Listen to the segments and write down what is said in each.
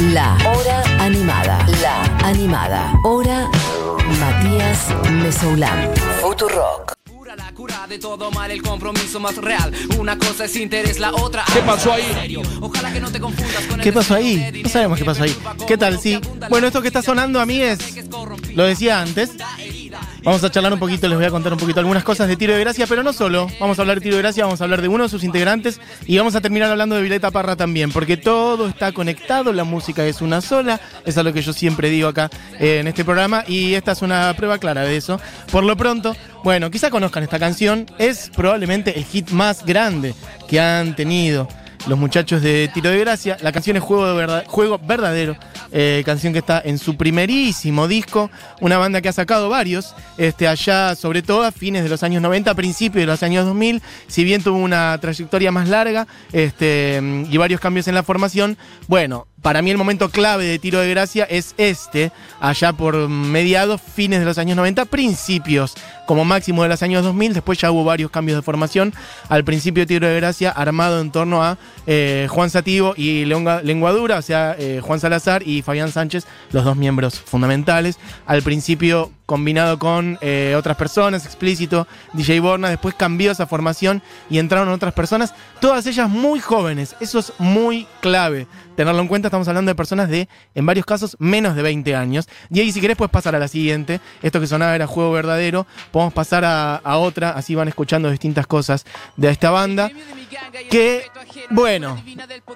La Hora Animada. La Animada. Hora Matías Mesoulán. Futurock. La cura de todo mal, el compromiso más real. Una cosa es interés, la otra. ¿Qué pasó ahí? Ojalá que no te confundas con el ¿Qué pasó ahí? No sabemos qué pasó ahí. ¿Qué tal? Sí. Bueno, esto que está sonando a mí es. Lo decía antes. Vamos a charlar un poquito, les voy a contar un poquito algunas cosas de Tiro de Gracia, pero no solo. Vamos a hablar de Tiro de Gracia, vamos a hablar de uno de sus integrantes y vamos a terminar hablando de Violeta Parra también, porque todo está conectado, la música es una sola, eso es lo que yo siempre digo acá eh, en este programa y esta es una prueba clara de eso. Por lo pronto, bueno, quizá conozcan esta canción, es probablemente el hit más grande que han tenido los muchachos de Tiro de Gracia. La canción es Juego, de Verda- Juego Verdadero, eh, canción que está en su primerísimo disco, una banda que ha sacado varios, este, allá sobre todo a fines de los años 90, principios de los años 2000, si bien tuvo una trayectoria más larga este, y varios cambios en la formación, bueno, para mí el momento clave de Tiro de Gracia es este, allá por mediados, fines de los años 90, principios como máximo de los años 2000, después ya hubo varios cambios de formación, al principio Tiro de Gracia armado en torno a eh, Juan Sativo y Leonga- Lenguadura, o sea, eh, Juan Salazar y Fabián Sánchez, los dos miembros fundamentales, al principio combinado con eh, otras personas, explícito, DJ Borna, después cambió esa formación y entraron otras personas, todas ellas muy jóvenes, eso es muy clave, tenerlo en cuenta, estamos hablando de personas de, en varios casos, menos de 20 años, y ahí si querés puedes pasar a la siguiente, esto que sonaba era Juego Verdadero, podemos pasar a, a otra, así van escuchando distintas cosas de esta banda, que, bueno,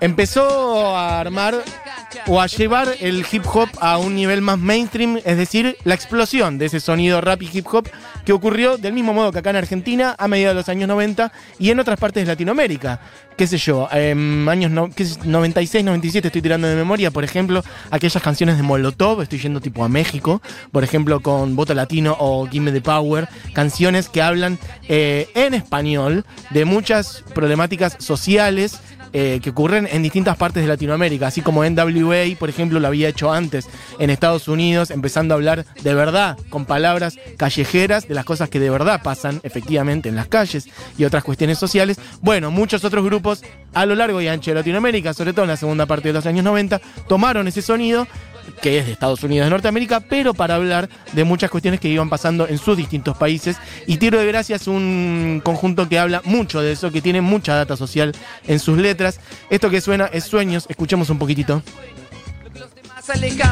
empezó a armar o a llevar el hip hop a un nivel más mainstream, es decir, la explosión de ese sonido rap y hip hop que ocurrió del mismo modo que acá en Argentina a mediados de los años 90 y en otras partes de Latinoamérica. Qué sé yo, en años qué sé, 96, 97 estoy tirando de memoria, por ejemplo, aquellas canciones de Molotov, estoy yendo tipo a México, por ejemplo con Voto Latino o Gimme the Power, canciones que hablan eh, en español de muchas problemáticas sociales eh, que ocurren en distintas partes de Latinoamérica, así como NWA, por ejemplo, lo había hecho antes en Estados Unidos, empezando a hablar de verdad, con palabras callejeras, de las cosas que de verdad pasan efectivamente en las calles y otras cuestiones sociales. Bueno, muchos otros grupos a lo largo y ancho de Latinoamérica, sobre todo en la segunda parte de los años 90, tomaron ese sonido que es de Estados Unidos de Norteamérica, pero para hablar de muchas cuestiones que iban pasando en sus distintos países. Y Tiro de Gracia es un conjunto que habla mucho de eso, que tiene mucha data social en sus letras. Esto que suena es Sueños, escuchemos un poquitito.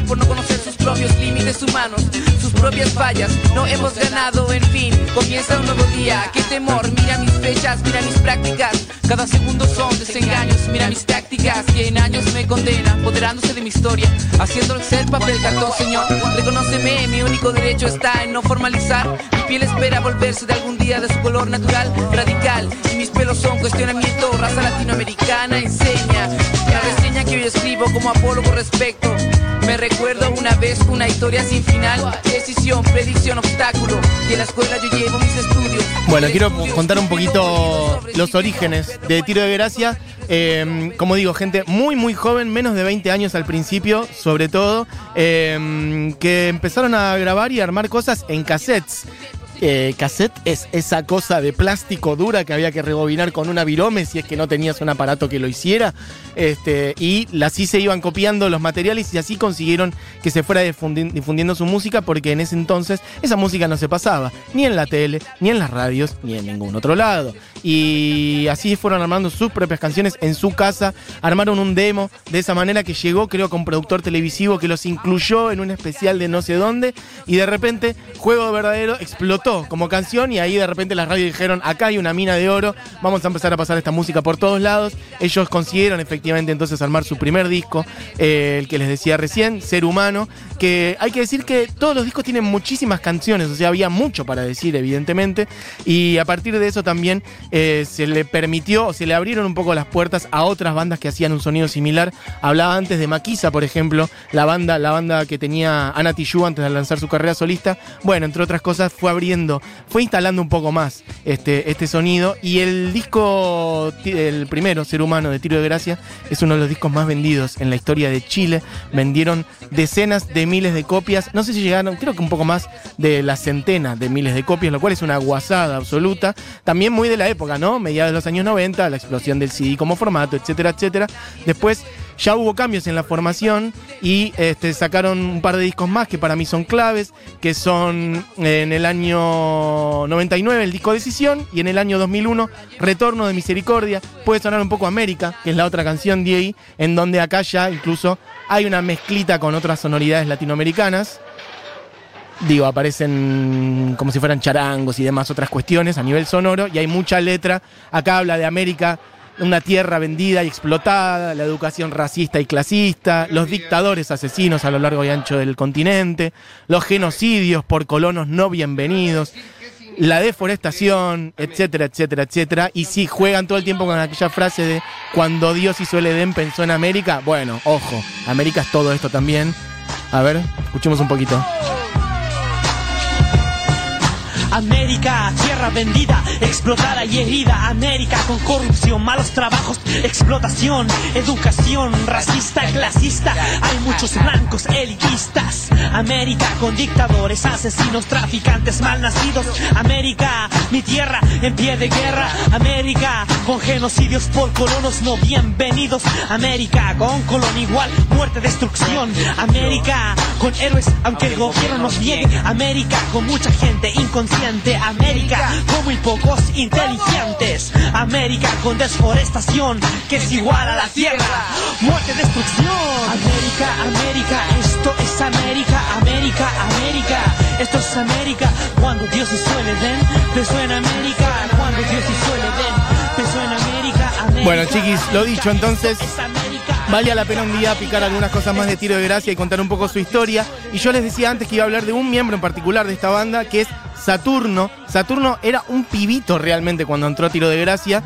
Por no conocer sus propios límites humanos, sus propias fallas. No hemos ganado, en fin, comienza un nuevo día. Qué temor, mira mis fechas, mira mis prácticas. Cada segundo son desengaños, mira mis tácticas. Que en años me condena, apoderándose de mi historia, haciendo ser papel cartón, señor. Reconóceme, mi único derecho está en no formalizar. Mi piel espera volverse de algún día de su color natural, radical. Y mis pelos son cuestionamiento, raza latinoamericana enseña. Como Apolo con respecto. Me recuerdo una vez una historia sin final, decisión, predicción, obstáculo. Y en la escuela yo llevo mis estudios. Bueno, quiero contar un poquito los orígenes de Tiro de Gracia. Eh, como digo, gente muy, muy joven, menos de 20 años al principio, sobre todo, eh, que empezaron a grabar y armar cosas en cassettes. Eh, cassette es esa cosa de plástico dura que había que rebobinar con una virome si es que no tenías un aparato que lo hiciera. Este, y así se iban copiando los materiales y así consiguieron que se fuera difundi- difundiendo su música porque en ese entonces esa música no se pasaba ni en la tele, ni en las radios, ni en ningún otro lado. Y así fueron armando sus propias canciones en su casa, armaron un demo de esa manera que llegó creo con productor televisivo que los incluyó en un especial de no sé dónde y de repente Juego Verdadero explotó como canción y ahí de repente las radios dijeron acá hay una mina de oro, vamos a empezar a pasar esta música por todos lados. Ellos consiguieron efectivamente entonces armar su primer disco, eh, el que les decía recién, Ser Humano, que hay que decir que todos los discos tienen muchísimas canciones, o sea, había mucho para decir evidentemente y a partir de eso también eh, se le permitió o se le abrieron un poco las puertas a otras bandas que hacían un sonido similar. Hablaba antes de Maquisa, por ejemplo, la banda, la banda que tenía Ana Tijoux antes de lanzar su carrera solista. Bueno, entre otras cosas, fue abriendo, fue instalando un poco más este, este sonido. Y el disco, el primero, Ser Humano, de Tiro de Gracia, es uno de los discos más vendidos en la historia de Chile. Vendieron decenas de miles de copias. No sé si llegaron, creo que un poco más de la centena de miles de copias, lo cual es una guasada absoluta. También muy de la época, ¿no? Mediados de los años 90, la explosión del CD como formato, etcétera, etcétera. Después Ya hubo cambios en la formación y este, sacaron un par de discos más que para mí son claves, que son en el año 99 el disco Decisión y en el año 2001 Retorno de Misericordia. Puede sonar un poco América, que es la otra canción de en donde acá ya incluso hay una mezclita con otras sonoridades latinoamericanas. Digo, aparecen como si fueran charangos y demás otras cuestiones a nivel sonoro y hay mucha letra. Acá habla de América, una tierra vendida y explotada, la educación racista y clasista, los dictadores asesinos a lo largo y ancho del continente, los genocidios por colonos no bienvenidos, la deforestación, etcétera, etcétera, etcétera. Y si juegan todo el tiempo con aquella frase de cuando Dios hizo el Edén pensó en América, bueno, ojo, América es todo esto también. A ver, escuchemos un poquito. América, tierra vendida, explotada y herida. América con corrupción, malos trabajos, explotación, educación racista, clasista. Hay muchos blancos elitistas. América con dictadores, asesinos, traficantes, malnacidos. América, mi tierra en pie de guerra. América con genocidios por colonos no bienvenidos. América con colon igual, muerte, destrucción. América con héroes, aunque el gobierno nos niegue. América con mucha gente inconsciente. América con muy pocos inteligentes. América con desforestación que es igual a la tierra. Muerte, destrucción. América, América, esto es América, América, América. Esto es América. Cuando Dios hizo el Edén, pensó en América. Cuando Dios hizo el Edén, pensó en América. América Bueno, chiquis, lo dicho, entonces. Valía la pena un día picar algunas cosas más de tiro de gracia y contar un poco su historia. Y yo les decía antes que iba a hablar de un miembro en particular de esta banda, que es Saturno. Saturno era un pibito realmente cuando entró a tiro de gracia.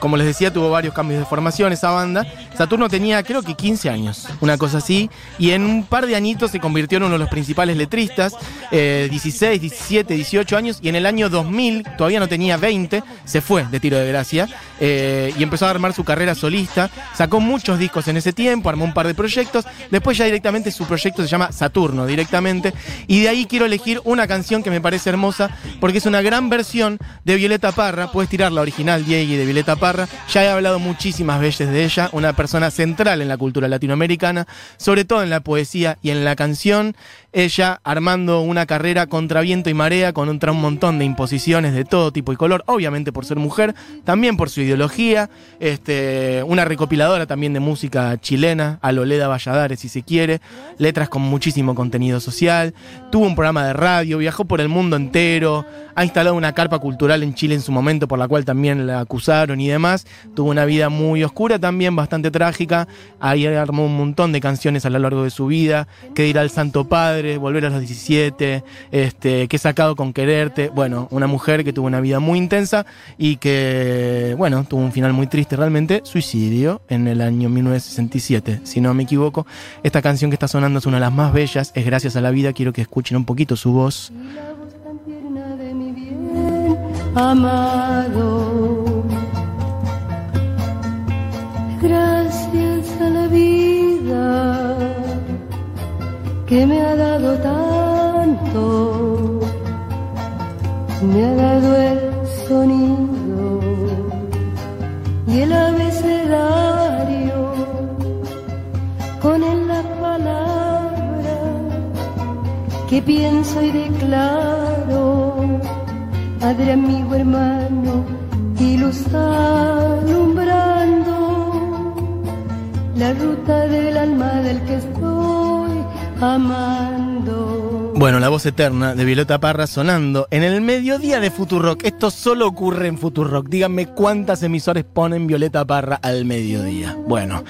Como les decía, tuvo varios cambios de formación esa banda. Saturno tenía creo que 15 años, una cosa así. Y en un par de añitos se convirtió en uno de los principales letristas. eh, 16, 17, 18 años. Y en el año 2000, todavía no tenía 20, se fue de tiro de gracia. eh, y empezó a armar su carrera solista. Sacó muchos discos en ese tiempo, armó un par de proyectos. Después ya directamente su proyecto se llama Saturno, directamente. Y de ahí quiero elegir una canción que me parece hermosa, porque es una gran versión de Violeta Parra. Puedes tirar la original Diegui de Violeta Parra. Ya he hablado muchísimas veces de ella, una persona central en la cultura latinoamericana, sobre todo en la poesía y en la canción. Ella armando una carrera contra viento y marea, contra un montón de imposiciones de todo tipo y color, obviamente por ser mujer, también por su ideología, este, una recopiladora también de música chilena, a Loleda Valladares si se quiere, letras con muchísimo contenido social, tuvo un programa de radio, viajó por el mundo entero, ha instalado una carpa cultural en Chile en su momento por la cual también la acusaron y demás, tuvo una vida muy oscura también, bastante trágica, ahí armó un montón de canciones a lo largo de su vida, que dirá el Santo Padre, Volver a los 17, este, que he sacado con quererte, bueno, una mujer que tuvo una vida muy intensa y que, bueno, tuvo un final muy triste realmente, suicidio en el año 1967, si no me equivoco. Esta canción que está sonando es una de las más bellas, es Gracias a la Vida, quiero que escuchen un poquito su voz. La voz tan tierna de mi bien amado. Que me ha dado tanto, me ha dado el sonido y el abecedario con él la palabra que pienso y declaro, Padre, amigo, hermano, y luz alumbrando la ruta del alma del que estoy amando. Bueno, la voz eterna de Violeta Parra sonando en el mediodía de Futurock. Esto solo ocurre en Futurock. Díganme cuántas emisoras ponen Violeta Parra al mediodía. Bueno,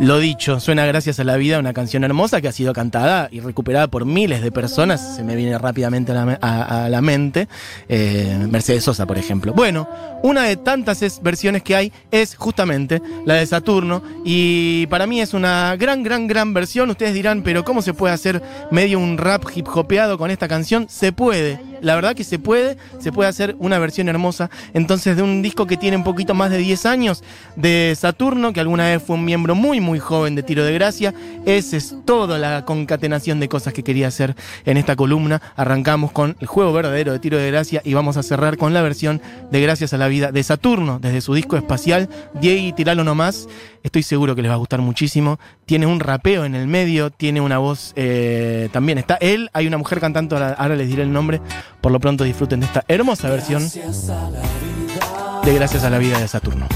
lo dicho, suena Gracias a la Vida, una canción hermosa que ha sido cantada y recuperada por miles de personas. Se me viene rápidamente a la, mente. eh, Mercedes Sosa, por ejemplo. Bueno, una de tantas es- versiones que hay es justamente la de Saturno. Y para mí es una gran, gran, gran versión. Ustedes dirán, pero ¿cómo se puede hacer medio un rap hip hopeado con esta canción? Se puede. La verdad que se puede, se puede hacer una versión hermosa. Entonces, de un disco que tiene un poquito más de 10 años, de Saturno, que alguna vez fue un miembro muy, muy muy joven de Tiro de Gracia. Esa es toda la concatenación de cosas que quería hacer en esta columna. Arrancamos con el juego verdadero de Tiro de Gracia y vamos a cerrar con la versión de Gracias a la Vida de Saturno, desde su disco espacial. Diego, tiralo nomás. Estoy seguro que les va a gustar muchísimo. Tiene un rapeo en el medio, tiene una voz eh, también. Está él, hay una mujer cantando, ahora, les diré el nombre. Por lo pronto disfruten de esta hermosa versión de Gracias a la Vida de Saturno.